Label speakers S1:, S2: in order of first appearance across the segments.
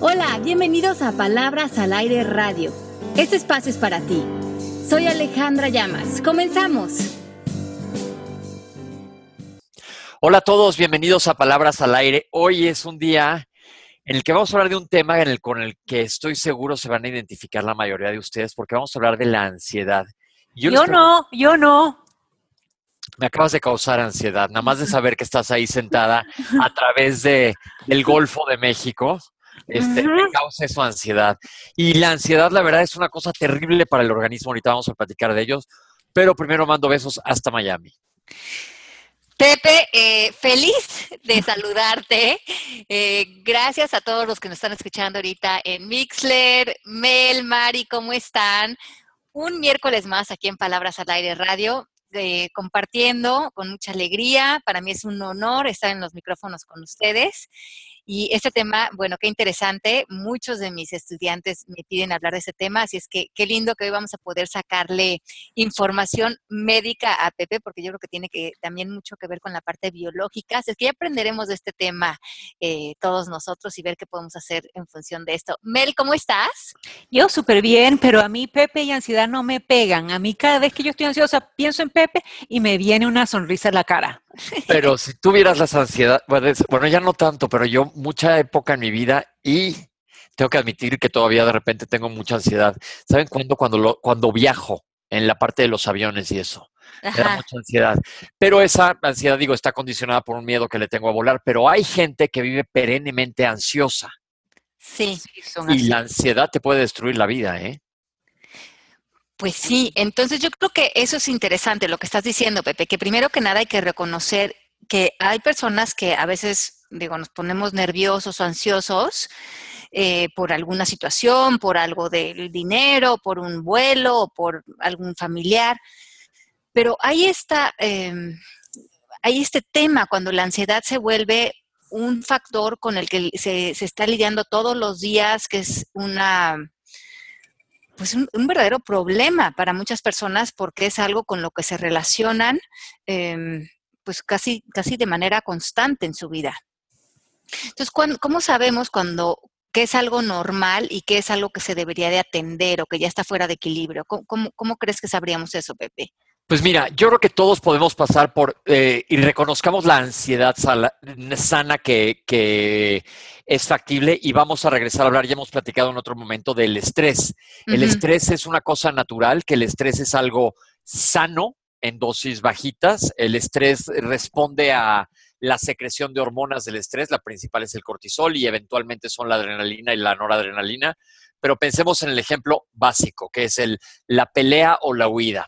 S1: Hola, bienvenidos a Palabras al Aire Radio. Este espacio es para ti. Soy Alejandra Llamas. Comenzamos.
S2: Hola a todos, bienvenidos a Palabras al Aire. Hoy es un día en el que vamos a hablar de un tema en el, con el que estoy seguro se van a identificar la mayoría de ustedes, porque vamos a hablar de la ansiedad.
S3: Yo, no, yo no.
S2: Me acabas de causar ansiedad, nada más de saber que estás ahí sentada a través de, del Golfo de México. Este, me causa eso ansiedad. Y la ansiedad, la verdad, es una cosa terrible para el organismo. Ahorita vamos a platicar de ellos. Pero primero mando besos hasta Miami.
S3: Pepe, eh, feliz de saludarte. Eh, gracias a todos los que nos están escuchando ahorita en Mixler. Mel, Mari, ¿cómo están? Un miércoles más aquí en Palabras al Aire Radio, eh, compartiendo con mucha alegría. Para mí es un honor estar en los micrófonos con ustedes. Y este tema, bueno, qué interesante. Muchos de mis estudiantes me piden hablar de ese tema, así es que qué lindo que hoy vamos a poder sacarle información médica a Pepe, porque yo creo que tiene que también mucho que ver con la parte biológica. Así es que ya aprenderemos de este tema eh, todos nosotros y ver qué podemos hacer en función de esto. Mel, ¿cómo estás?
S4: Yo súper bien, pero a mí Pepe y ansiedad no me pegan. A mí cada vez que yo estoy ansiosa pienso en Pepe y me viene una sonrisa en la cara.
S2: Pero si tuvieras las ansiedades, bueno, ya no tanto, pero yo mucha época en mi vida y tengo que admitir que todavía de repente tengo mucha ansiedad. ¿Saben cuándo? Cuando, lo, cuando viajo en la parte de los aviones y eso. Me da mucha ansiedad. Pero esa ansiedad, digo, está condicionada por un miedo que le tengo a volar. Pero hay gente que vive perennemente ansiosa.
S3: Sí.
S2: y la ansiedad te puede destruir la vida, ¿eh?
S3: Pues sí, entonces yo creo que eso es interesante lo que estás diciendo, Pepe, que primero que nada hay que reconocer que hay personas que a veces, digo, nos ponemos nerviosos o ansiosos eh, por alguna situación, por algo del dinero, por un vuelo o por algún familiar, pero hay, esta, em, hay este tema cuando la ansiedad se vuelve un factor con el que se, se está lidiando todos los días, que es una pues un, verdadero problema para muchas personas porque es algo con lo que se relacionan em, pues casi, casi de manera constante en su vida. Entonces, ¿cómo sabemos cuando qué es algo normal y qué es algo que se debería de atender o que ya está fuera de equilibrio? ¿Cómo, cómo crees que sabríamos eso, Pepe?
S2: Pues mira, yo creo que todos podemos pasar por eh, y reconozcamos la ansiedad sana que, es factible y vamos a regresar a hablar, ya hemos platicado en otro momento del estrés. El estrés es una cosa natural, que el estrés es algo sano en dosis bajitas. El estrés responde a la secreción de hormonas del estrés, la principal es el cortisol y eventualmente son la adrenalina y la noradrenalina. Pero pensemos en el ejemplo básico, que es el, la pelea o la huida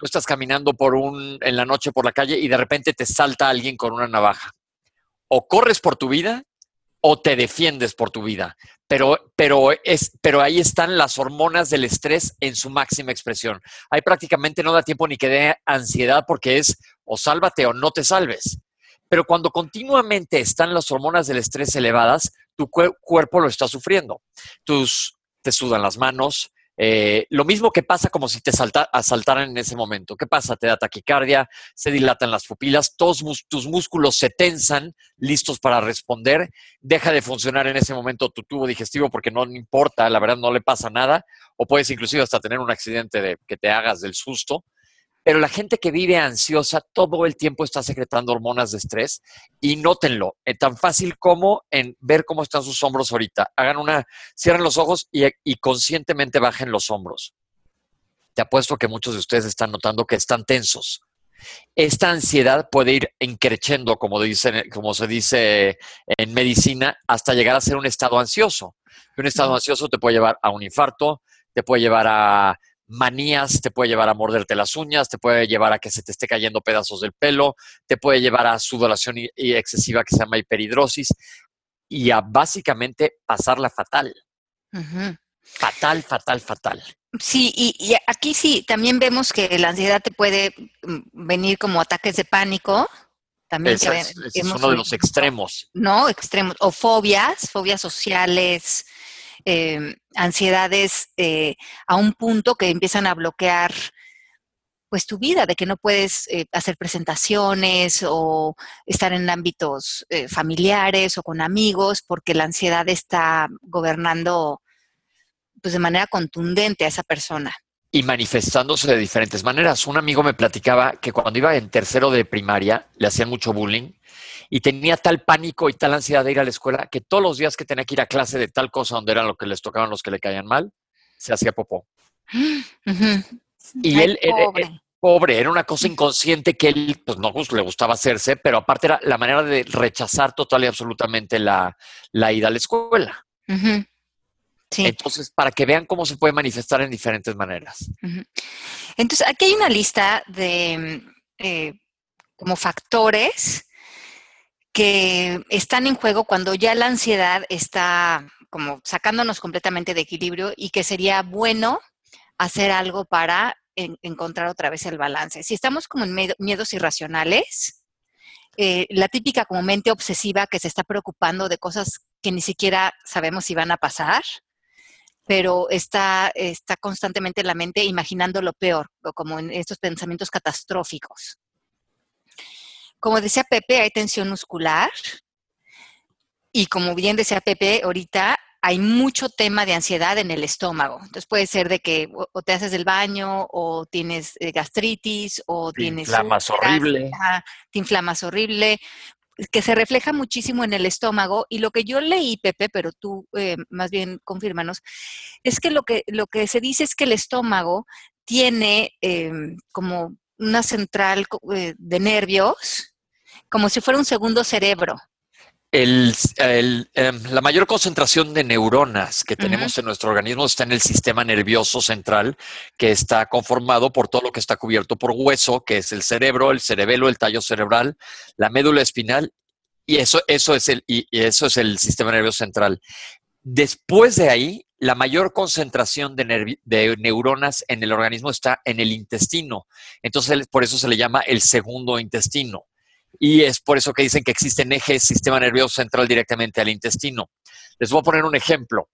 S2: tú estás caminando por un, en la noche por la calle y de repente te salta alguien con una navaja. O corres por tu vida o te defiendes por tu vida. Pero, pero, es, pero ahí están las hormonas del estrés en su máxima expresión. Ahí prácticamente no da tiempo ni que dé ansiedad porque es o sálvate o no te salves. Pero cuando continuamente están las hormonas del estrés elevadas, tu cuerpo lo está sufriendo. Tus, te sudan las manos, eh, lo mismo que pasa como si te asaltaran en ese momento. ¿Qué pasa? Te da taquicardia, se dilatan las pupilas, todos tus músculos se tensan, listos para responder. Deja de funcionar en ese momento tu tubo digestivo porque no importa, la verdad no le pasa nada. O puedes inclusive hasta tener un accidente de que te hagas del susto. Pero la gente que vive ansiosa todo el tiempo está secretando hormonas de estrés y nótenlo, es tan fácil como en ver cómo están sus hombros ahorita. Hagan una, cierren los ojos y, conscientemente bajen los hombros. Te apuesto que muchos de ustedes están notando que están tensos. Esta ansiedad puede ir increciendo, como, como se dice en medicina, hasta llegar a ser un estado ansioso. Un estado ansioso te puede llevar a un infarto, te puede llevar a manías, te puede llevar a morderte las uñas, te puede llevar a que se te esté cayendo pedazos del pelo, te puede llevar a sudoración excesiva que se llama hiperhidrosis y a básicamente pasarla fatal. Fatal, fatal, fatal.
S3: Sí, y, aquí sí, también vemos que la ansiedad te puede mm, venir como ataques de pánico. También
S2: es, uno de los extremos.
S3: No, extremos. O fobias, fobias sociales, Em, ansiedades eh, a un punto que empiezan a bloquear pues tu vida, de que no puedes eh, hacer presentaciones o estar en ámbitos eh, familiares o con amigos porque la ansiedad está gobernando pues de manera contundente a esa persona.
S2: Y manifestándose de diferentes maneras. Un amigo me platicaba que cuando iba en tercero de primaria le hacían mucho bullying y tenía tal pánico y tal ansiedad de ir a la escuela que todos los días que tenía que ir a clase de tal cosa donde eran lo que les tocaban los que le caían mal, se hacía popó. Y él, Era, pobre, era una cosa inconsciente que él pues, no le gustaba hacerse, pero aparte era la manera de rechazar total y absolutamente la, ida a la escuela. Entonces, para que vean cómo se puede manifestar en diferentes maneras.
S3: Entonces, aquí hay una lista de eh, como factores que están en juego cuando ya la ansiedad está como sacándonos completamente de equilibrio y que sería bueno hacer algo para encontrar otra vez el balance. Si estamos como en miedos irracionales, eh, la típica como mente obsesiva que se está preocupando de cosas que ni siquiera sabemos si van a pasar, pero está, está constantemente en la mente imaginando lo peor, o como en estos pensamientos catastróficos. Como decía Pepe, hay tensión muscular. Y como bien decía Pepe, ahorita hay mucho tema de ansiedad en el estómago. Entonces puede ser de que o te haces del baño o tienes eh, gastritis o
S2: te
S3: tienes...
S2: Inflamas horrible.
S3: te inflamas horrible que se refleja muchísimo en el estómago y lo que yo leí, Pepe, pero tú eh, más bien confírmanos, es que lo, que lo que se dice es que el estómago tiene em, como una central eh, de nervios, como si fuera un segundo cerebro.
S2: El, em, la mayor concentración de neuronas que tenemos en nuestro organismo está en el sistema nervioso central, que está conformado por todo lo que está cubierto por hueso, que es el cerebro, el cerebelo, el tallo cerebral, la médula espinal, y eso, eso, es, el, y eso es el sistema nervioso central. Después de ahí, la mayor concentración de, de, neuronas en el organismo está en el intestino. Entonces, por eso se le llama el segundo intestino y es por eso que dicen que existen ejes sistema nervioso central directamente al intestino. Les voy a poner un ejemplo.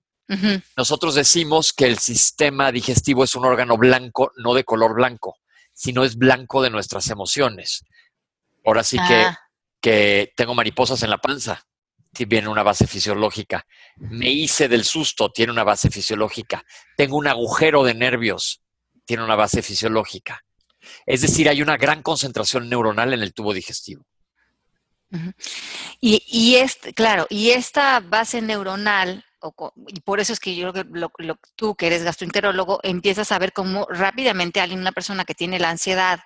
S2: Nosotros decimos que el sistema digestivo es un órgano blanco, no de color blanco, sino es blanco de nuestras emociones. Ahora sí que, ah. que tengo mariposas en la panza, tiene una base fisiológica. Me hice del susto, tiene una base fisiológica. Tengo un agujero de nervios, tiene una base fisiológica. Es decir, hay una gran concentración neuronal en el tubo digestivo.
S3: Y, y claro, y esta base neuronal, y por eso es que yo lo, lo, tú que eres gastroenterólogo, empiezas a ver cómo rápidamente alguien, una persona que tiene la ansiedad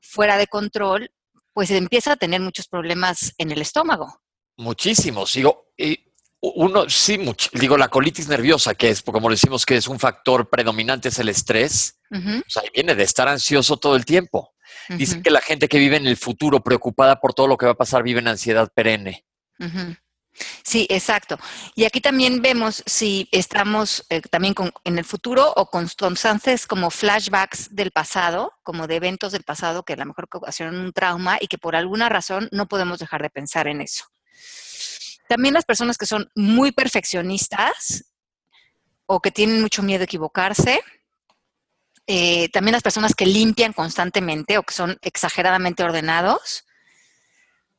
S3: fuera de control, pues empieza a tener muchos problemas en el estómago.
S2: Muchísimos. Digo, y uno, sí, digo, la colitis nerviosa, que es, como decimos, que es un factor predominante, es el estrés. O sea, viene de estar ansioso todo el tiempo. Dicen que la gente que vive en el futuro, preocupada por todo lo que va a pasar, vive en ansiedad perenne.
S3: Sí, exacto. Y aquí también vemos si estamos eh, también en el futuro o con constantes como flashbacks del pasado, como de eventos del pasado que a lo mejor ocasionan un trauma y que por alguna razón no podemos dejar de pensar en eso. También las personas que son muy perfeccionistas o que tienen mucho miedo a equivocarse. Eh, también las personas que limpian constantemente o que son exageradamente ordenados.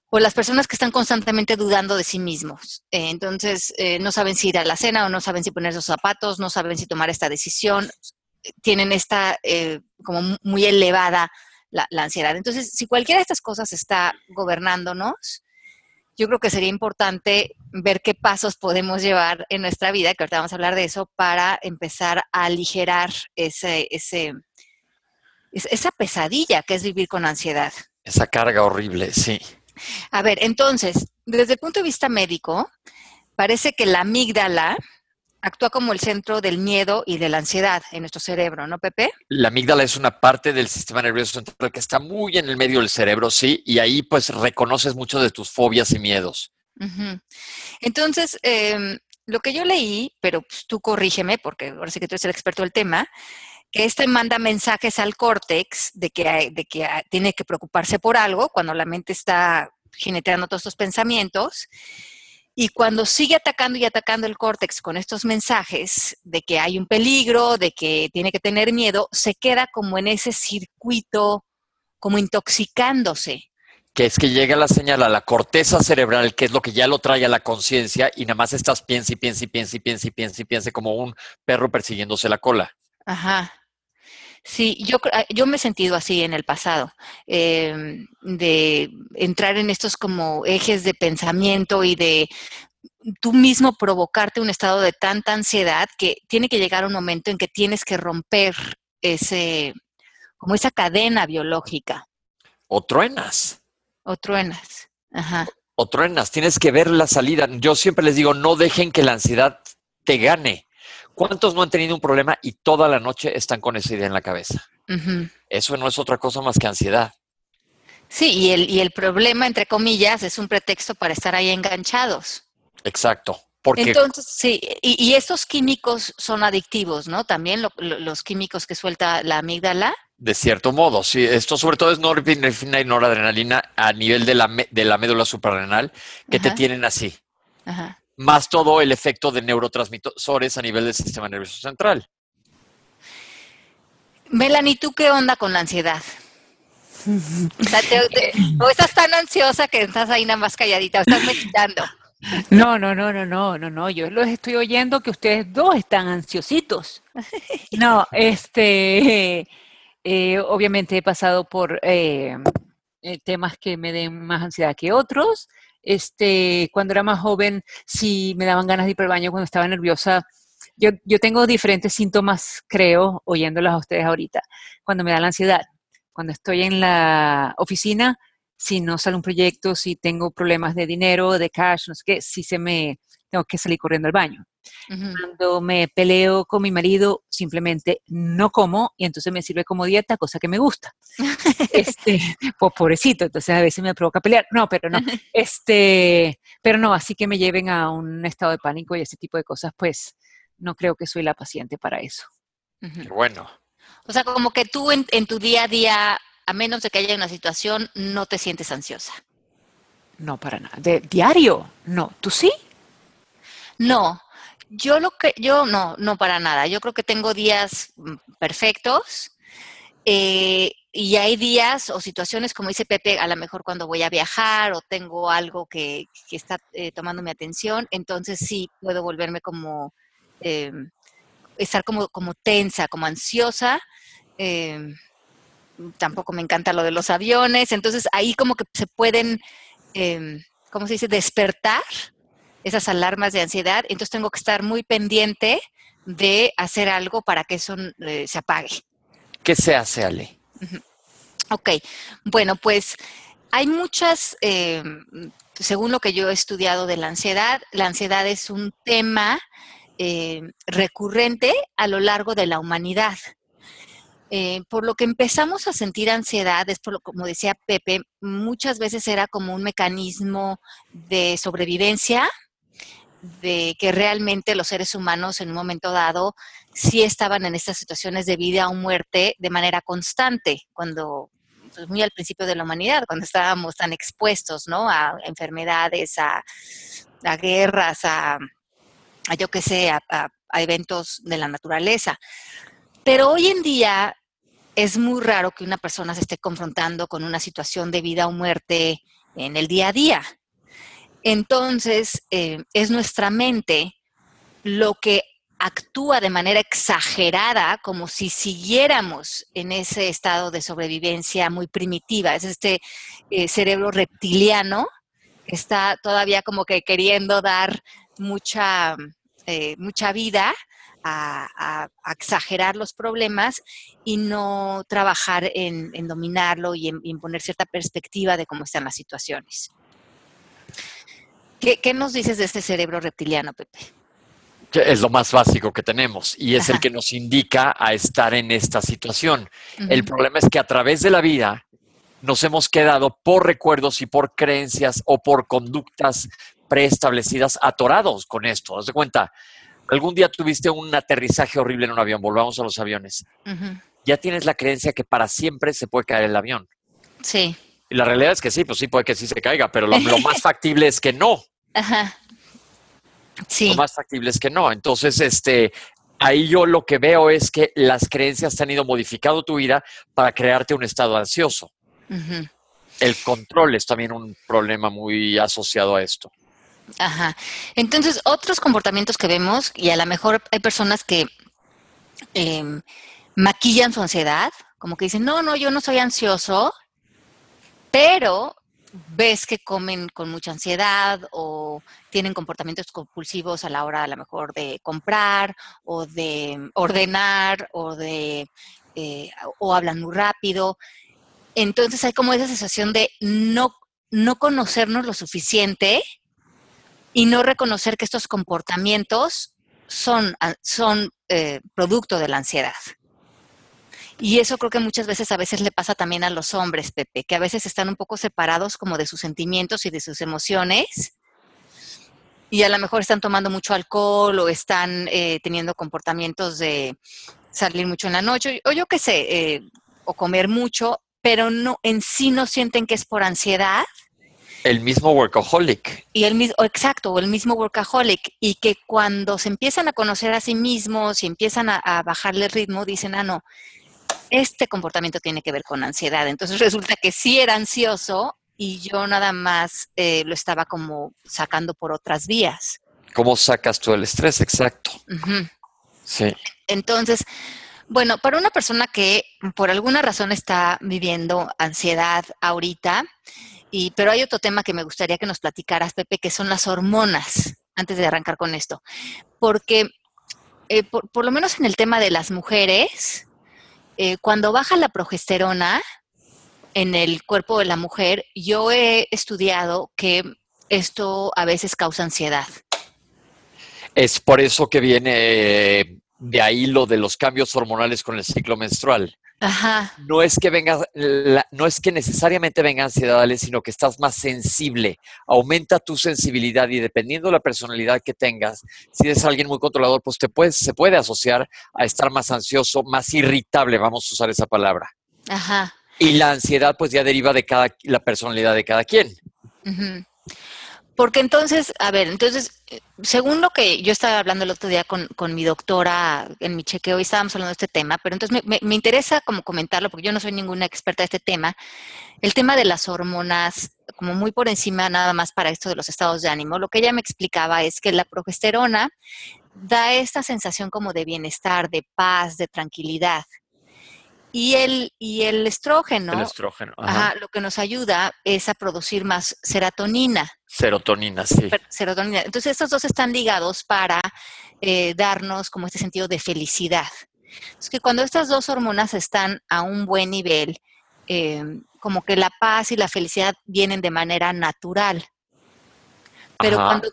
S3: O las personas que están constantemente dudando de sí mismos. Eh, entonces, eh, no saben si ir a la cena o no saben si poner sus zapatos, no saben si tomar esta decisión. Tienen esta como muy elevada la ansiedad. Entonces, si cualquiera de estas cosas está gobernándonos, yo creo que sería importante ver qué pasos podemos llevar en nuestra vida, que ahorita vamos a hablar de eso, para empezar a aligerar ese, ese, esa pesadilla que es vivir con ansiedad.
S2: Esa carga horrible, sí.
S3: A ver, entonces, desde el punto de vista médico, parece que la amígdala actúa como el centro del miedo y de la ansiedad en nuestro cerebro, ¿no, Pepe?
S2: La amígdala es una parte del sistema nervioso central que está muy en el medio del cerebro, sí, y ahí pues reconoces mucho de tus fobias y miedos.
S3: Entonces, em, lo que yo leí, pero pues, tú corrígeme, porque ahora sí que tú eres el experto del tema, que este manda mensajes al córtex de que, de que tiene que preocuparse por algo cuando la mente está generando todos estos pensamientos Y cuando sigue atacando y atacando el córtex con estos mensajes de que hay un peligro, de que tiene que tener miedo, se queda como en ese circuito, como intoxicándose.
S2: Que es que llega la señal a la corteza cerebral, que es lo que ya lo trae a la conciencia, y nada más estás piensa y piensa y piensa y piensa y piensa y piensa como un perro persiguiéndose la cola.
S3: Ajá. Sí, yo, ah, yo me he sentido así en el pasado, em, de entrar en estos como ejes de pensamiento y de tú mismo provocarte un estado de tanta ansiedad que tiene que llegar un momento en que tienes que romper ese, como esa cadena biológica.
S2: O truenas.
S3: O truenas. Ajá.
S2: O truenas, tienes que ver la salida. Yo siempre les digo, no dejen que la ansiedad te gane. ¿Cuántos no han tenido un problema y toda la noche están con esa idea en la cabeza? Eso no es otra cosa más que ansiedad.
S3: Sí, y el, y el problema, entre comillas, es un pretexto para estar ahí enganchados.
S2: Exacto. Porque...
S3: Entonces, sí, y, y estos químicos son adictivos, ¿no? También los químicos que suelta la amígdala.
S2: De cierto modo, sí. Esto sobre todo es norepinefrina y noradrenalina a nivel de la, de la médula suprarrenal que te tienen así. Ajá más todo el efecto de neurotransmisores a nivel del sistema nervioso central.
S3: Melanie, ¿tú qué onda con la ansiedad? ¿O estás tan ansiosa que estás ahí nada más calladita? ¿Estás meditando?
S4: No, no, no, no, no, no, no. Yo los estoy oyendo que ustedes dos están ansiositos. No, este, eh, obviamente he pasado por eh, eh, temas que me den más ansiedad que otros. Este, cuando era más joven, si me daban ganas de ir al baño cuando estaba nerviosa. Yo, yo tengo diferentes síntomas, creo, oyéndolas a ustedes ahorita. Cuando me da la ansiedad, cuando estoy en la oficina, si no sale un proyecto, si tengo problemas de dinero, de cash, no sé qué, si se me tengo que salir corriendo al baño. Cuando me peleo con mi marido, simplemente no como y entonces me sirve como dieta, cosa que me gusta. este, pues pobrecito, entonces a veces me provoca pelear. No, pero no. Este, pero no, así que me lleven a un estado de pánico y ese tipo de cosas, pues no creo que soy la paciente para eso.
S2: Bueno.
S3: O sea, como que tú en, en tu día a día, a menos de que haya una situación, no te sientes ansiosa.
S4: No, para nada. De diario, no. ¿Tú sí?
S3: No, yo lo que, yo no, no para nada. Yo creo que tengo días mm, perfectos. Eh, y hay días o situaciones, como dice Pepe, a lo mejor cuando voy a viajar o tengo algo que, está eh, tomando mi atención, entonces sí puedo volverme como, em, estar como, como tensa, como ansiosa. Em, tampoco me encanta lo de los aviones, entonces ahí como que se pueden, em, ¿cómo se dice?, despertar esas alarmas de ansiedad, entonces tengo que estar muy pendiente de hacer algo para que eso eh, se apague.
S2: ¿Qué se hace, Ale?
S3: Ok, bueno, pues hay muchas, em, según lo que yo he estudiado de la ansiedad, la ansiedad es un tema em, recurrente a lo largo de la humanidad. Eh, por lo que empezamos a sentir ansiedad, es por lo como decía Pepe, muchas veces era como un mecanismo de sobrevivencia de que realmente los seres humanos en un momento dado sí estaban en estas situaciones de vida o muerte de manera constante, cuando pues muy al principio de la humanidad, cuando estábamos tan expuestos, ¿no? A enfermedades, a, guerras, a, yo qué sé, a, a eventos de la naturaleza. Pero hoy en día es muy raro que una persona se esté confrontando con una situación de vida o muerte en el día a día. Entonces, eh, es nuestra mente lo que actúa de manera exagerada, como si siguiéramos en ese estado de sobrevivencia muy primitiva. Es este eh, cerebro reptiliano que está todavía como que queriendo dar mucha, eh, mucha vida a, exagerar los problemas y no trabajar en, dominarlo y en, poner cierta perspectiva de cómo están las situaciones. ¿Qué, nos dices de este cerebro reptiliano, Pepe?
S2: es lo más básico que tenemos y es el que nos indica a estar en esta situación. El problema es que a través de la vida nos hemos quedado por recuerdos y por creencias o por conductas preestablecidas atorados con esto. Haz de cuenta, algún día tuviste un aterrizaje horrible en un avión, volvamos a los aviones. Ya tienes la creencia que para siempre se puede caer el avión.
S3: Sí.
S2: Y la realidad es que sí, pues sí puede que sí se caiga, pero lo más factible es que no.
S3: Ajá. Sí.
S2: Son más factibles que no. Entonces, este, ahí yo lo que veo es que las creencias te han ido modificando tu vida para crearte un estado ansioso. El control es también un problema muy asociado a esto.
S3: Ajá. Entonces, otros comportamientos que vemos, y a lo mejor hay personas que em, maquillan su ansiedad, como que dicen, no, no, yo no soy ansioso, pero ves que comen con mucha ansiedad o tienen comportamientos compulsivos a la hora a lo mejor de comprar o de ordenar o de eh, o hablan muy rápido. Entonces hay como esa sensación de no, no conocernos lo suficiente y no reconocer que estos comportamientos son, ah, son eh, producto de la ansiedad. Y eso creo que muchas veces a veces le pasa también a los hombres, Pepe, que a veces están un poco separados como de sus sentimientos y de sus emociones. Y a lo mejor están tomando mucho alcohol o están eh, teniendo comportamientos de salir mucho en la noche o yo qué sé, eh, o comer mucho, pero no en sí no sienten que es por ansiedad
S2: El mismo workaholic.
S3: y el mismo, exacto, o el mismo workaholic, y que cuando se empiezan a conocer a sí mismos y empiezan a, a bajarle el ritmo, dicen, ah, no, este comportamiento tiene que ver con ansiedad. Entonces resulta que sí era ansioso y yo nada más eh, lo estaba como sacando por otras vías.
S2: ¿Cómo sacas tú el estrés? Exacto. Sí.
S3: Entonces, bueno, para una persona que por alguna razón está viviendo ansiedad ahorita, y, pero hay otro tema que me gustaría que nos platicaras, Pepe, que son las hormonas, antes de arrancar con esto. Porque, eh, por, por lo menos en el tema de las mujeres, eh, cuando baja la progesterona en el cuerpo de la mujer, yo he estudiado que esto a veces causa ansiedad.
S2: Es por eso que viene de ahí lo de los cambios hormonales con el ciclo menstrual.
S3: Ajá,
S2: No es que venga, la- no es que necesariamente venga ansiedad, Ale, sino que estás más sensible. Aumenta tu sensibilidad y dependiendo de la personalidad que tengas, si eres alguien muy controlador, pues te puedes, se puede asociar a estar más ansioso, más irritable, vamos a usar esa palabra.
S3: ajá.
S2: Y la ansiedad, pues ya deriva de cada, la personalidad de cada quien.
S3: Ujú. Porque entonces, a ver, entonces, eh, según lo que yo estaba hablando el otro día con, con mi doctora en mi chequeo y estábamos hablando de este tema, pero entonces me, me- me interesa como comentarlo porque yo no soy ninguna experta de este tema, el tema de las hormonas, como muy por encima nada más para esto de los estados de ánimo, lo que ella me explicaba es que la progesterona da esta sensación como de bienestar, de paz, de tranquilidad. Y el, y el estrógeno,
S2: El estrógeno. Ajá.
S3: ajá, lo que nos ayuda es a producir más serotonina.
S2: Serotonina, sí.
S3: serotonina. Entonces, estos dos están ligados para eh, darnos como este sentido de felicidad. Es que cuando estas dos hormonas están a un buen nivel, eh, como que la paz y la felicidad vienen de manera natural. Pero
S2: Ajá.
S3: cuando,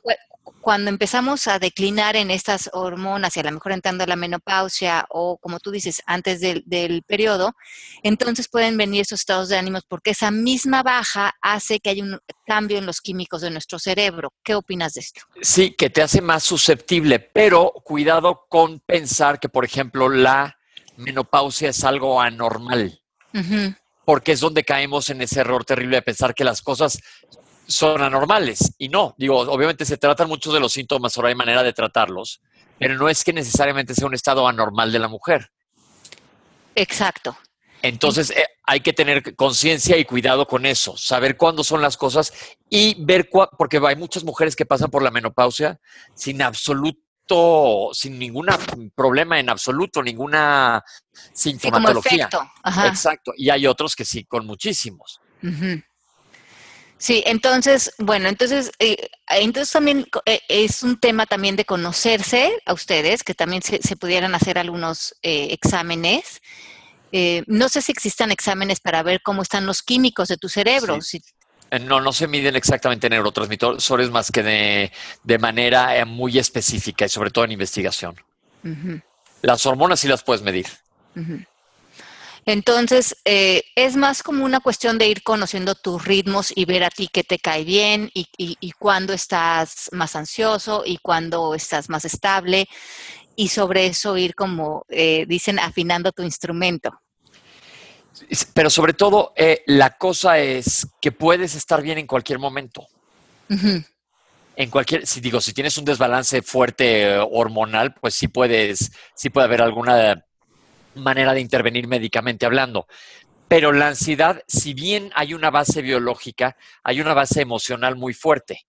S3: cuando empezamos a declinar en estas hormonas y a lo mejor entrando a la menopausia o como tú dices, antes del, del periodo, entonces pueden venir esos estados de ánimos porque esa misma baja hace que haya un cambio en los químicos de nuestro cerebro. ¿Qué opinas de esto?
S2: Sí, que te hace más susceptible, pero cuidado con pensar que, por ejemplo, la menopausia es algo anormal, porque es donde caemos en ese error terrible de pensar que las cosas son anormales. Y no, digo, obviamente se tratan muchos de los síntomas, ahora hay manera de tratarlos, pero no es que necesariamente sea un estado anormal de la mujer.
S3: Exacto.
S2: Entonces eh, hay que tener conciencia y cuidado con eso, saber cuándo son las cosas y ver cuá, porque hay muchas mujeres que pasan por la menopausia sin absoluto, sin ningún problema en absoluto, ninguna
S3: Sí, como
S2: sintomatología.
S3: efecto. Ajá.
S2: Exacto. Y hay otros que sí, con muchísimos.
S3: Ujú. Sí, entonces, bueno, entonces, eh, entonces también eh, es un tema también de conocerse a ustedes, que también se, se pudieran hacer algunos eh, exámenes. Eh, no sé si existan exámenes para ver cómo están los químicos de tu cerebro.
S2: Sí.
S3: si-
S2: Eh, No, no se miden exactamente neurotransmisores más que de, de manera eh, muy específica y sobre todo en investigación. Las hormonas sí las puedes medir.
S3: ujú. Entonces, eh, es más como una cuestión de ir conociendo tus ritmos y ver a ti qué te cae bien y, y, y cuándo estás más ansioso y cuándo estás más estable y sobre eso ir como, eh, dicen, afinando tu instrumento.
S2: Pero sobre todo, eh, la cosa es que puedes estar bien en cualquier momento. En cualquier, si digo, si tienes un desbalance fuerte eh, hormonal, pues sí puedes, sí puede haber alguna manera de intervenir médicamente hablando. Pero la ansiedad, si bien hay una base biológica, hay una base emocional muy fuerte.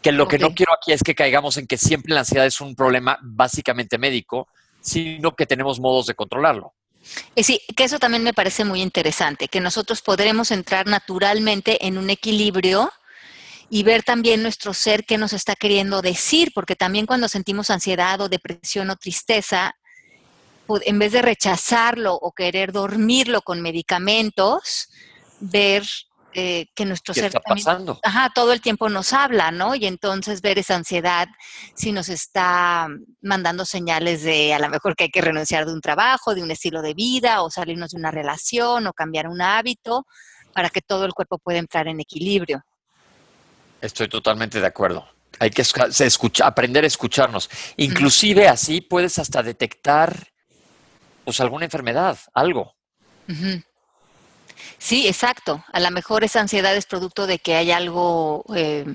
S2: Que lo que no quiero aquí es que caigamos en que siempre la ansiedad es un problema básicamente médico, sino que tenemos modos de controlarlo.
S3: Y sí, que eso también me parece muy interesante, que nosotros podremos entrar naturalmente en un equilibrio y ver también nuestro ser qué nos está queriendo decir, porque también cuando sentimos ansiedad o depresión o tristeza, en vez de rechazarlo o querer dormirlo con medicamentos, ver eh, que nuestro
S2: ¿Qué
S3: ser
S2: está pasando?
S3: Ajá, todo el tiempo nos habla, ¿no? Y entonces ver esa ansiedad si nos está mandando señales de a lo mejor que hay que renunciar de un trabajo, de un estilo de vida, o salirnos de una relación, o cambiar un hábito, para que todo el cuerpo pueda entrar en equilibrio.
S2: Estoy totalmente de acuerdo. Hay que aprender a escucharnos. Inclusive así puedes hasta detectar pues alguna enfermedad, algo.
S3: Sí, exacto. A lo mejor esa ansiedad es producto de que hay algo eh,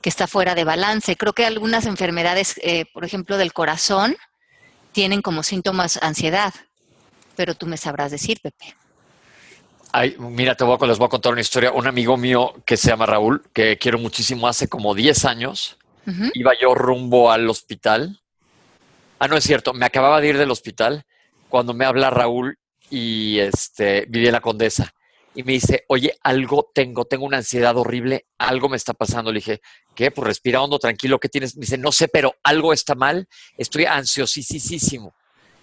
S3: que está fuera de balance. Creo que algunas enfermedades, eh, por ejemplo, del corazón, tienen como síntomas ansiedad, pero tú me sabrás decir, Pepe.
S2: Ay, mira, te voy a, les voy a contar una historia. Un amigo mío que se llama Raúl, que quiero muchísimo, hace como 10 años, iba yo rumbo al hospital. Ah, no es cierto, me acababa de ir del hospital cuando me habla Raúl y este, la Condesa y me dice, oye, algo tengo, tengo una ansiedad horrible, algo me está pasando. Le dije, ¿qué? Pues respira hondo, tranquilo, ¿qué tienes? Me dice, no sé, pero algo está mal, estoy ansiosísimo.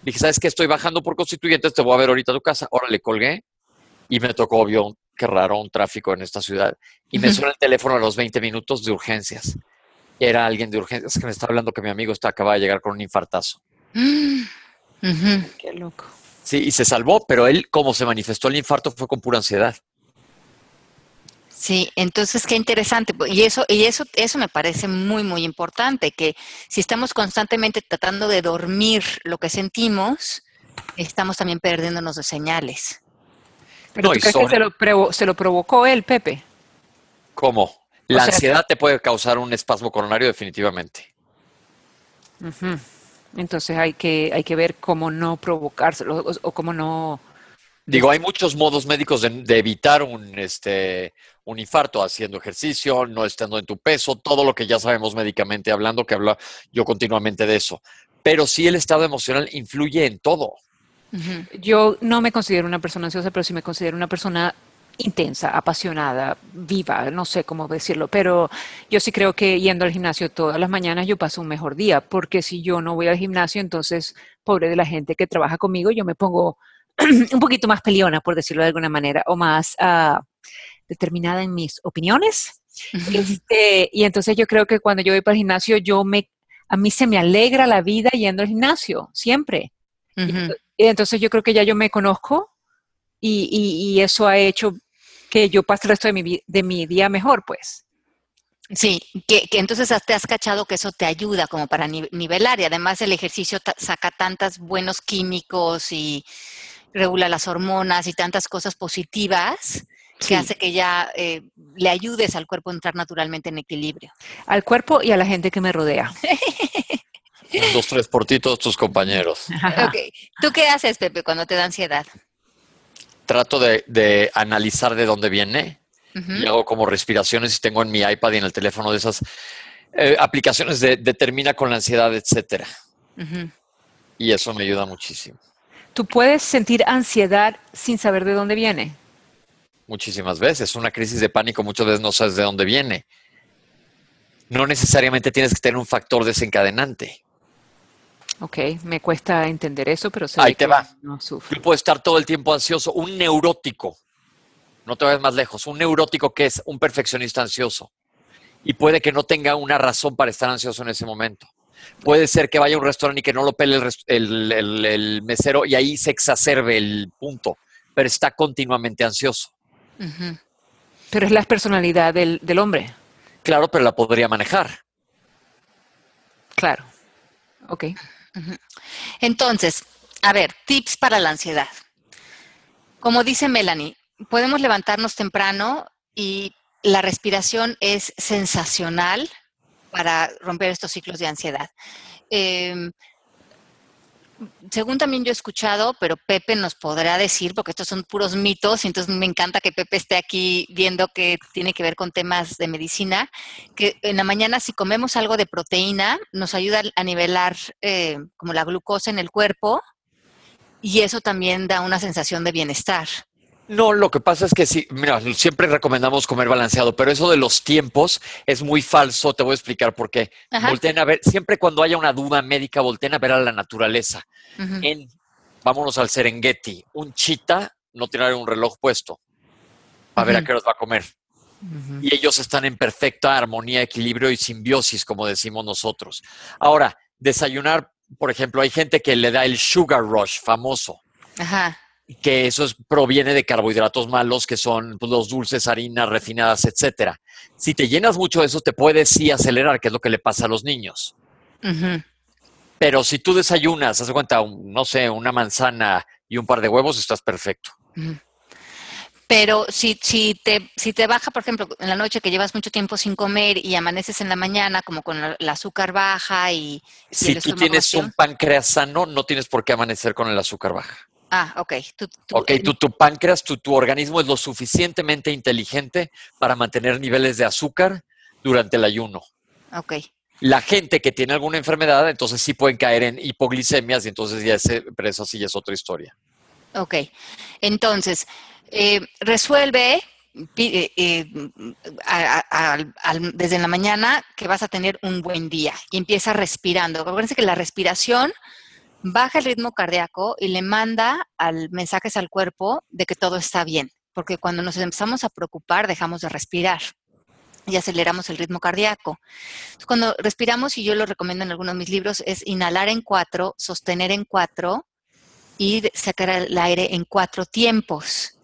S2: Le dije, ¿sabes qué? Estoy bajando por Constituyentes, te voy a ver ahorita a tu casa. Ahora le colgué y me tocó, obvio, qué raro, un tráfico en esta ciudad. Y me suena el teléfono a los 20 minutos de urgencias. Era alguien de urgencias que me está hablando que mi amigo está, acaba de llegar con un infartazo.
S4: Qué loco.
S2: Sí, y se salvó, pero él, como se manifestó el infarto, fue con pura ansiedad.
S3: Sí, entonces qué interesante. Y eso, y eso, eso me parece muy, muy importante, que si estamos constantemente tratando de dormir lo que sentimos, estamos también perdiéndonos de señales.
S4: ¿Pero tú crees que se lo, provocó él, Pepe?
S2: ¿Cómo? La ansiedad te puede causar un espasmo coronario definitivamente.
S4: Entonces hay que, hay que ver cómo no provocárselo o, cómo no...
S2: Digo, hay muchos modos médicos de, evitar un, este, un infarto, haciendo ejercicio, no estando en tu peso, todo lo que ya sabemos médicamente hablando, que habla yo continuamente de eso. Pero sí el estado emocional influye en todo.
S4: Yo no me considero una persona ansiosa, pero sí me considero una persona intensa, apasionada, viva, no sé cómo decirlo, pero yo sí creo que yendo al gimnasio todas las mañanas yo paso un mejor día, porque si yo no voy al gimnasio, entonces, pobre de la gente que trabaja conmigo, yo me pongo un poquito más peleona, por decirlo de alguna manera, o más uh, determinada en mis opiniones. Este, y entonces yo creo que cuando yo voy para el gimnasio, yo me, a mí se me alegra la vida yendo al gimnasio, siempre. y entonces yo creo que ya yo me conozco y, y, eso ha hecho que yo pase el resto de mi, de mi día mejor, pues.
S3: Sí, que, entonces te has cachado que eso te ayuda como para nivelar y además el ejercicio saca tantos buenos químicos y regula las hormonas y tantas cosas positivas que hace que ya eh, le ayudes al cuerpo a entrar naturalmente en equilibrio.
S4: Al cuerpo y a la gente que me rodea.
S2: Un, dos, tres por ti, todos tus compañeros.
S3: Okay. ¿Tú qué haces, Pepe, cuando te da ansiedad?
S2: Trato de analizar de dónde viene, y hago como respiraciones y tengo en mi iPad y en el teléfono de esas eh, aplicaciones de determina con la ansiedad, etcétera. Y eso me ayuda muchísimo.
S4: ¿Tú puedes sentir ansiedad sin saber de dónde viene?
S2: Muchísimas veces. Una crisis de pánico muchas veces no sabes de dónde viene. No necesariamente tienes que tener un factor desencadenante.
S4: Ok, me cuesta entender eso, pero
S2: sé Ahí te va. No Yo puedo estar todo el tiempo ansioso. Un neurótico no te vayas más lejos, un neurótico que es un perfeccionista ansioso y puede que no tenga una razón para estar ansioso en ese momento. Puede ser que vaya a un restaurante y que no lo pele el, mesero y ahí se exacerbe el punto, pero está continuamente ansioso.
S4: Pero es la personalidad del, hombre.
S2: Claro, pero la podría manejar.
S4: Claro. Ok.
S3: Entonces, a ver, tips para la ansiedad. Como dice Melanie, podemos levantarnos temprano y la respiración es sensacional para romper estos ciclos de ansiedad. Em, según también yo he escuchado, pero Pepe nos podrá decir, porque estos son puros mitos, y entonces me encanta que Pepe esté aquí viendo que tiene que ver con temas de medicina, que en la mañana si comemos algo de proteína nos ayuda a nivelar eh, como la glucosa en el cuerpo y eso también da una sensación de bienestar.
S2: No, lo que pasa es que sí, mira, siempre recomendamos comer balanceado, pero eso de los tiempos es muy falso, te voy a explicar por qué. Volten a ver, siempre cuando haya una duda médica, volten a ver a la naturaleza. en, vámonos al Serengeti, un chita no tiene un reloj puesto para ver a qué hora va a comer. Y ellos están en perfecta armonía, equilibrio y simbiosis, como decimos nosotros. Ahora, desayunar, por ejemplo, hay gente que le da el sugar rush famoso. Ajá que eso proviene de carbohidratos malos, que son pues, los dulces, harinas refinadas, etcétera. Si te llenas mucho de eso, te puedes sí acelerar, que es lo que le pasa a los niños. Pero si tú desayunas, haz cuenta, no sé, una manzana y un par de huevos, estás perfecto.
S3: Pero si, si, te, si te baja, por ejemplo, en la noche que llevas mucho tiempo sin comer y amaneces en la mañana como con el azúcar baja y...
S2: Si tú tienes un páncreas sano, no tienes por qué amanecer con el azúcar baja.
S3: Ah, ok.
S2: ok, tu, tu páncreas, tu, tu organismo es lo suficientemente inteligente para mantener niveles de azúcar durante el ayuno.
S3: Ok.
S2: La gente que tiene alguna enfermedad, entonces sí pueden caer en hipoglicemias y entonces ya ese, pero eso sí es otra historia.
S3: Ok. Entonces, eh, resuelve eh, eh, desde la mañana que vas a tener un buen día y empieza respirando. Acuérdense que la respiración baja el ritmo cardíaco y le manda al, mensajes al cuerpo de que todo está bien, porque cuando nos empezamos a preocupar dejamos de respirar y aceleramos el ritmo cardíaco. Cuando respiramos, y yo lo recomiendo en algunos de mis libros, es inhalar en cuatro, sostener en cuatro y sacar el aire en cuatro tiempos.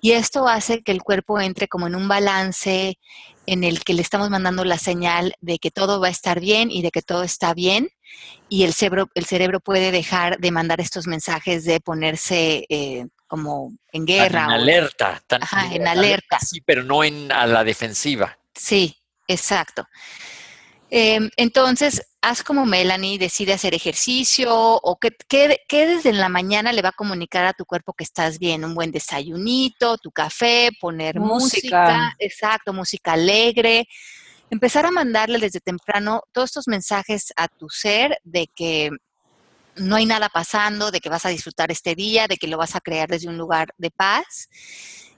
S3: Y esto hace que el cuerpo entre como en un balance en el que le estamos mandando la señal de que todo va a estar bien y de que todo está bien y el cerebro, el cerebro puede dejar de mandar estos mensajes de ponerse eh, como en guerra.
S2: en alerta.
S3: en alerta.
S2: Sí, pero no en a la defensiva.
S3: Sí, exacto. Em, entonces, haz como Melanie, decide hacer ejercicio o que, desde la mañana le va a comunicar a tu cuerpo que estás bien, un buen desayunito, tu café, poner música exacto, música alegre, empezar a mandarle desde temprano todos estos mensajes a tu ser de que no hay nada pasando, de que vas a disfrutar este día, de que lo vas a crear desde un lugar de paz.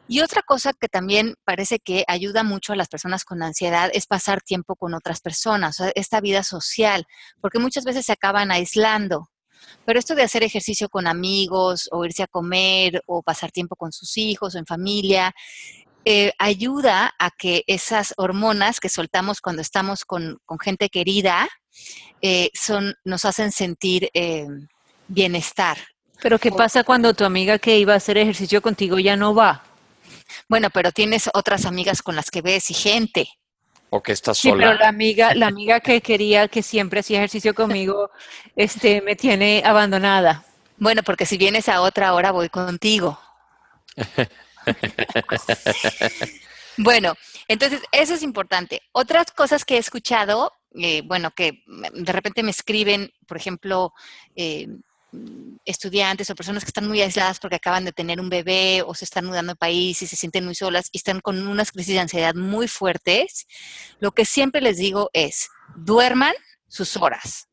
S3: Y otra cosa que también parece que ayuda mucho a las personas con ansiedad es pasar tiempo con otras personas, esta vida social, porque muchas veces se acaban aislando. Pero esto de hacer ejercicio con amigos o irse a comer o pasar tiempo con sus hijos o en familia, eh, ayuda a que esas hormonas que soltamos cuando estamos con, gente querida eh, son, nos hacen sentir eh, bienestar.
S4: Pero ¿qué pasa cuando tu amiga que iba a hacer ejercicio contigo ya no va?
S3: Bueno, pero tienes otras amigas con las que ves y gente.
S2: O que estás sola.
S4: Sí, pero la amiga, la amiga que quería que siempre hacía ejercicio conmigo, este, me tiene abandonada.
S3: Bueno, porque si vienes a otra hora voy contigo. bueno, entonces eso es importante. Otras cosas que he escuchado, eh, bueno, que de repente me escriben, por ejemplo, eh, estudiantes o personas que están muy aisladas porque acaban de tener un bebé o se están mudando de país y se sienten muy solas y están con unas crisis de ansiedad muy fuertes, lo que siempre les digo es, duerman sus horas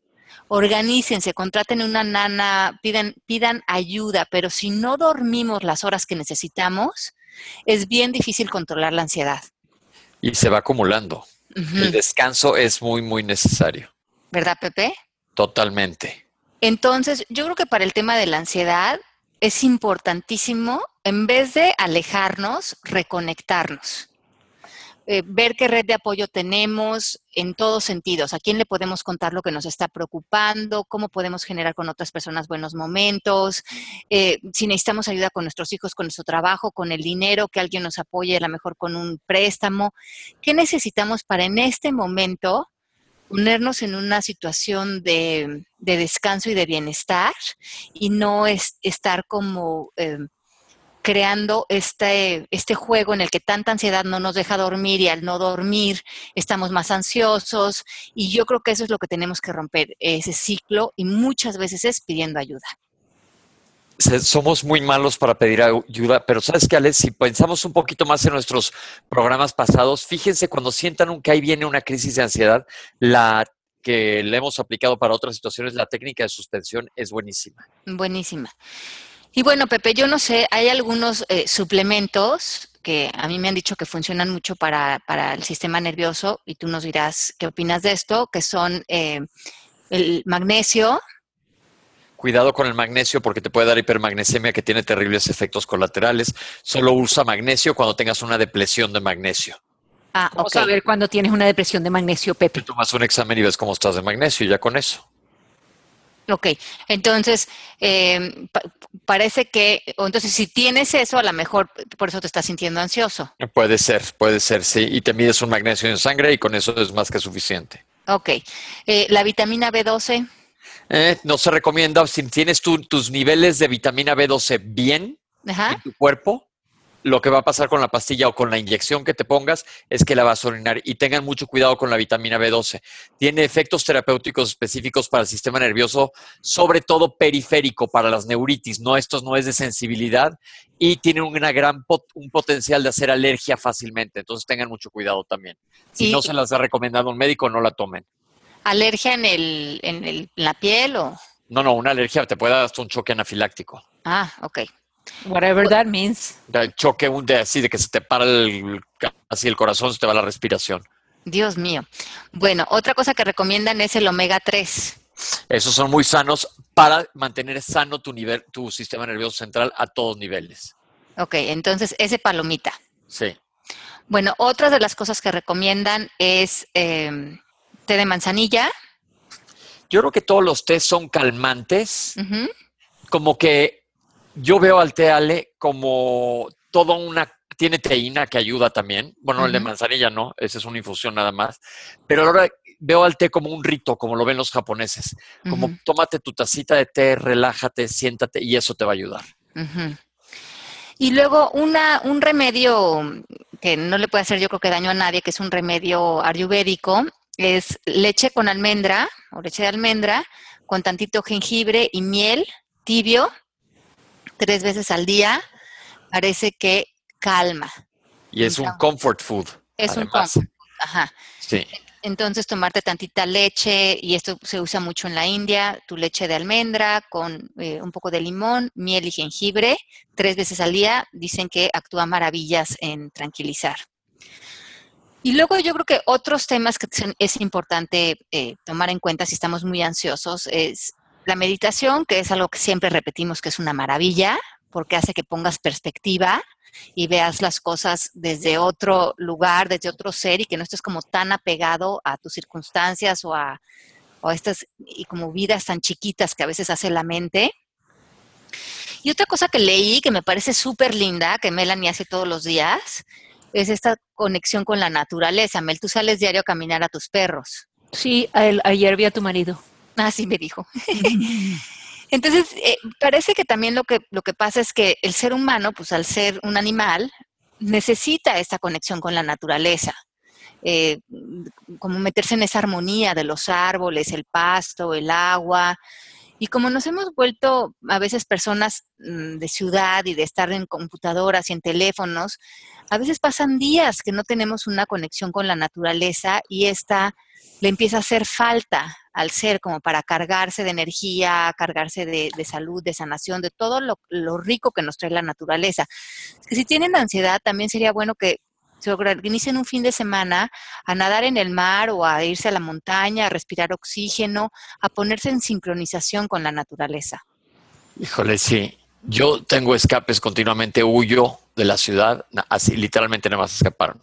S3: organícense, contraten una nana, pidan, pidan ayuda, pero si no dormimos las horas que necesitamos, es bien difícil controlar la ansiedad.
S2: Y se va acumulando. El descanso es muy, muy necesario.
S3: ¿Verdad, Pepe?
S2: Totalmente.
S3: Entonces, yo creo que para el tema de la ansiedad es importantísimo, en vez de alejarnos, reconectarnos. Eh, ver qué red de apoyo tenemos en todos sentidos, a quién le podemos contar lo que nos está preocupando, cómo podemos generar con otras personas buenos momentos, eh, si necesitamos ayuda con nuestros hijos, con nuestro trabajo, con el dinero, que alguien nos apoye a lo mejor con un préstamo. ¿Qué necesitamos para en este momento ponernos en una situación de, descanso y de bienestar y no es, estar como... Eh, creando este, este juego en el que tanta ansiedad no nos deja dormir y al no dormir estamos más ansiosos. Y yo creo que eso es lo que tenemos que romper, ese ciclo, y muchas veces es pidiendo ayuda
S2: somos muy malos para pedir ayuda, pero sabes que, Alex, si pensamos un poquito más en nuestros programas pasados, fíjense cuando sientan que ahí viene una crisis de ansiedad, la que le hemos aplicado para otras situaciones, la técnica de suspensión es buenísima.
S3: Buenísima. Y bueno, Pepe, yo no sé, hay algunos eh, suplementos que a mí me han dicho que funcionan mucho para, el sistema nervioso y tú nos dirás qué opinas de esto, que son eh, el magnesio,
S2: Cuidado con el magnesio porque te puede dar hipermagnesemia que tiene terribles efectos colaterales. Solo usa magnesio cuando tengas una depresión de magnesio.
S4: Ah, Vamos a ver cuando tienes una depresión de magnesio, Pepe.
S2: Te tomas un examen y ves cómo estás de magnesio, ya con eso.
S3: Ok, entonces eh, parece que, entonces si tienes eso, a lo mejor por eso te estás sintiendo ansioso.
S2: Puede ser, puede ser, sí. Y te mides un magnesio en sangre y con eso es más que suficiente.
S3: Ok, eh, la vitamina B12.
S2: Eh, no se recomienda, si tienes tus niveles de vitamina B12 bien en tu cuerpo, lo que va a pasar con la pastilla o con la inyección que te pongas es que la vas a orinar y tengan mucho cuidado con la vitamina B12. Tiene efectos terapéuticos específicos para el sistema nervioso, sobre todo periférico para las neuritis. No, esto no es de sensibilidad y tiene una gran un potencial de hacer alergia fácilmente. Entonces tengan mucho cuidado también. Si no se las ha recomendado un médico, no la tomen
S3: alergia en, el, en, el, la piel o...?
S2: No, no, una alergia te puede dar hasta un choque anafiláctico.
S3: Ah, ok.
S4: Whatever that means.
S2: El choque un de así de que se te para el, así el corazón, se te va la respiración.
S3: Dios mío. Bueno, otra cosa que recomiendan es el omega 3.
S2: Esos son muy sanos para mantener sano tu nivel, tu sistema nervioso central a todos niveles.
S3: Ok, entonces ese palomita.
S2: Sí.
S3: Bueno, otra de las cosas que recomiendan es em, té de manzanilla.
S2: Yo creo que todos los tés son calmantes. Como que yo veo al té Ale como toda una tiene teína que ayuda también. Bueno, el de manzanilla no, ese es una infusión nada más. Pero ahora veo al té como un rito, como lo ven los japoneses. Como tómate tu tacita de té, relájate, siéntate y eso te va a ayudar.
S3: Y luego una, un remedio que no le puede hacer yo creo que daño a nadie, que es un remedio ayurvédico, es leche con almendra o leche de almendra con tantito jengibre y miel tibio tres veces al día. Parece que calma.
S2: Y es un comfort food.
S3: Es un comfort Ajá. Sí. Entonces, tomarte tantita leche, y esto se usa mucho en la India, tu leche de almendra con eh, un poco de limón, miel y jengibre, tres veces al día, dicen que actúa maravillas en tranquilizar. Y luego yo creo que otros temas que es importante eh, tomar en cuenta si estamos muy ansiosos es la meditación, que es algo que siempre repetimos que es una maravilla, porque hace que pongas perspectiva y veas las cosas desde otro lugar, desde otro ser y que no estés como tan apegado a tus circunstancias o a, a estas y como vidas tan chiquitas que a veces hace la mente. Y otra cosa que leí que me parece súper linda, que Melanie hace todos los días, es esta conexión con la naturaleza. Mel, tú sales diario a caminar a tus perros.
S4: Sí, ayer vi a tu marido.
S3: Ah, sí, me dijo. Entonces, eh, parece que también lo que, lo que pasa es que el ser humano, pues al ser un animal, necesita esta conexión con la naturaleza. Eh, como meterse en esa armonía de los árboles, el pasto, el agua. Y como nos hemos vuelto a veces personas mm, de ciudad y de estar en computadoras y en teléfonos, a veces pasan días que no tenemos una conexión con la naturaleza y esta le empieza a hacer falta al ser como para cargarse de energía, cargarse de, salud, de sanación, de todo lo, rico que nos trae la naturaleza. Si tienen ansiedad, también sería bueno que se organicen un fin de semana a nadar en el mar o a irse a la montaña, a respirar oxígeno, a ponerse en sincronización con la naturaleza.
S2: Híjole, sí. Yo tengo escapes continuamente, huyo de la ciudad, así literalmente nada más escaparme.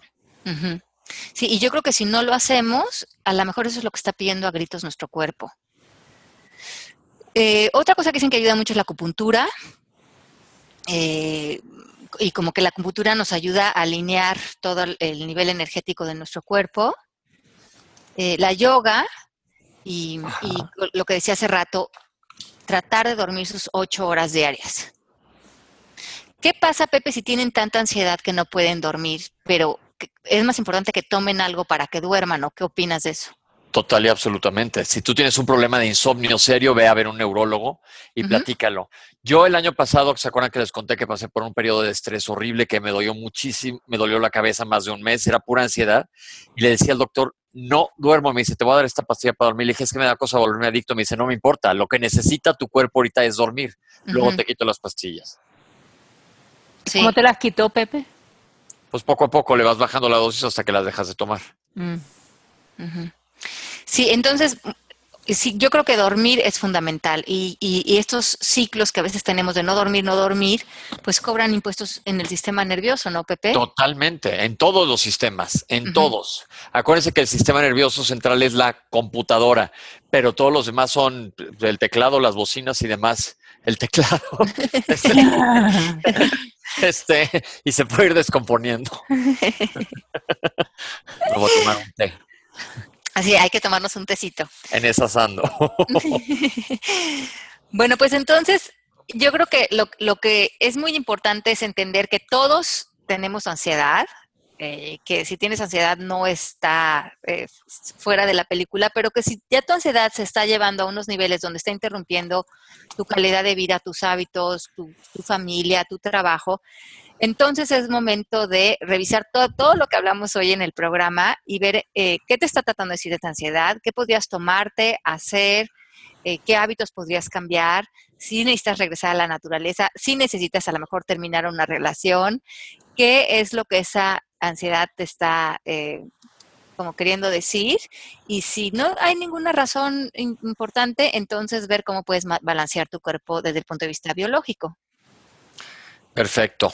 S3: Sí, y yo creo que si no lo hacemos, a lo mejor eso es lo que está pidiendo a gritos nuestro cuerpo. Eh, otra cosa que dicen que ayuda mucho es la acupuntura. Eh, y como que la acupuntura nos ayuda a alinear todo el nivel energético de nuestro cuerpo. Eh, la yoga y, lo que decía hace rato, tratar de dormir sus ocho horas diarias ¿Qué pasa, Pepe, si tienen tanta ansiedad que no pueden dormir, pero es más importante que tomen algo para que duerman? ¿O qué opinas de eso?
S2: Total y absolutamente. Si tú tienes un problema de insomnio serio, ve a ver un neurólogo y platícalo. Yo el año pasado, ¿se acuerdan que les conté que pasé por un periodo de estrés horrible que me dolió muchísimo, me dolió la cabeza más de un mes, era pura ansiedad? Y le decía al doctor, no duermo, me dice, te voy a dar esta pastilla para dormir. Le dije, es que me da cosa volverme adicto. Me dice, no me importa, lo que necesita tu cuerpo ahorita es dormir. Luego te quito las pastillas.
S4: ¿Cómo te las quitó, Pepe?
S2: Pues poco a poco le vas bajando la dosis hasta que las dejas de tomar.
S3: Mm. Sí, entonces, sí, yo creo que dormir es fundamental y, y, estos ciclos que a veces tenemos de no dormir, no dormir, pues cobran impuestos en el sistema nervioso, ¿no, Pepe?
S2: Totalmente, en todos los sistemas, en todos. Acuérdense que el sistema nervioso central es la computadora, pero todos los demás son el teclado, las bocinas y demás. El teclado. este, y se puede ir descomponiendo. A tomar un té.
S3: Así, hay que tomarnos un tecito.
S2: En esa sando.
S3: bueno, pues entonces, yo creo que lo, lo, que es muy importante es entender que todos tenemos ansiedad, eh, que si tienes ansiedad no está eh, fuera de la película, pero que si ya tu ansiedad se está llevando a unos niveles donde está interrumpiendo tu calidad de vida, tus hábitos, tu, tu familia, tu trabajo, entonces es momento de revisar todo, todo, lo que hablamos hoy en el programa y ver eh, qué te está tratando de decir esta ansiedad, qué podrías tomarte, hacer, eh, qué hábitos podrías cambiar, si necesitas regresar a la naturaleza, si necesitas a lo mejor terminar una relación, qué es lo que esa ansiedad te está eh, como queriendo decir. Y si no hay ninguna razón importante, entonces ver cómo puedes balancear tu cuerpo desde el punto de vista biológico.
S2: Perfecto.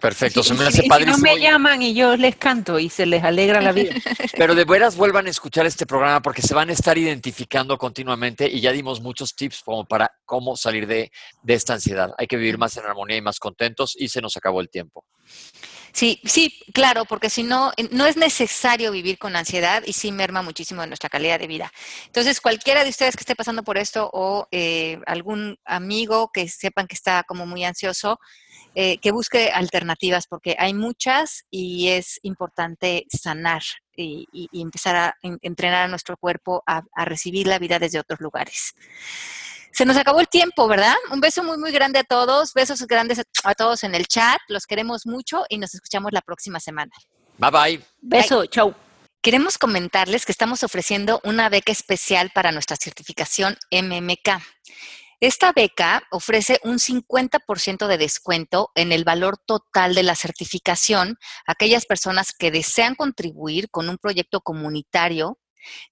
S2: Perfecto, se me
S4: hace padrísimo. Si no me llaman y yo les canto y se les alegra la vida.
S2: Pero de veras vuelvan a escuchar este programa porque se van a estar identificando continuamente y ya dimos muchos tips como para cómo salir de, de esta ansiedad. Hay que vivir más en armonía y más contentos y se nos acabó el tiempo.
S3: Sí, sí, claro, porque si no, no es necesario vivir con ansiedad y sí merma muchísimo nuestra calidad de vida. Entonces, cualquiera de ustedes que esté pasando por esto o eh, algún amigo que sepan que está como muy ansioso, eh, que busque alternativas porque hay muchas y es importante sanar y, empezar a entrenar a nuestro cuerpo a, a recibir la vida desde otros lugares. Se nos acabó el tiempo, ¿verdad? Un beso muy, muy grande a todos. Besos grandes a todos en el chat. Los queremos mucho y nos escuchamos la próxima semana.
S2: Bye bye.
S4: Beso, chau.
S3: Queremos comentarles que estamos ofreciendo una beca especial para nuestra certificación MMK. Esta beca ofrece un 50% de descuento en el valor total de la certificación a aquellas personas que desean contribuir con un proyecto comunitario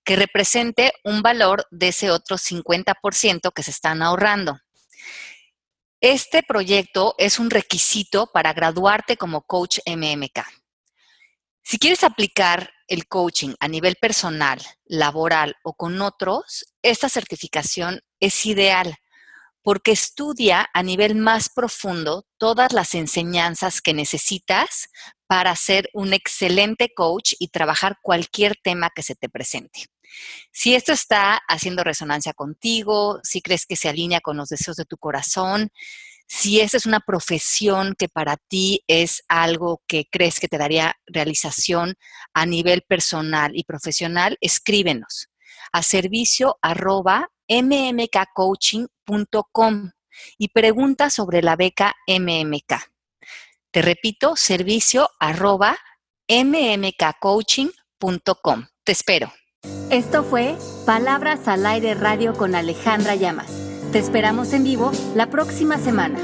S3: que represente un valor de ese otro 50% que se están ahorrando. Este proyecto es un requisito para graduarte como coach MMK. Si quieres aplicar el coaching a nivel personal, laboral o con otros, esta certificación es ideal porque estudia a nivel más profundo todas las enseñanzas que necesitas para ser un excelente coach y trabajar cualquier tema que se te presente. Si esto está haciendo resonancia contigo, si crees que se alinea con los deseos de tu corazón, si esa es una profesión que para ti es algo que crees que te daría realización a nivel personal y profesional, escríbenos a servicio arroba mmkcoaching.com y pregunta sobre la beca MMK. Te repito, servicio arroba mmkcoaching.com. Te espero.
S1: Esto fue Palabras al Aire Radio con Alejandra Llamas. Te esperamos en vivo la próxima semana.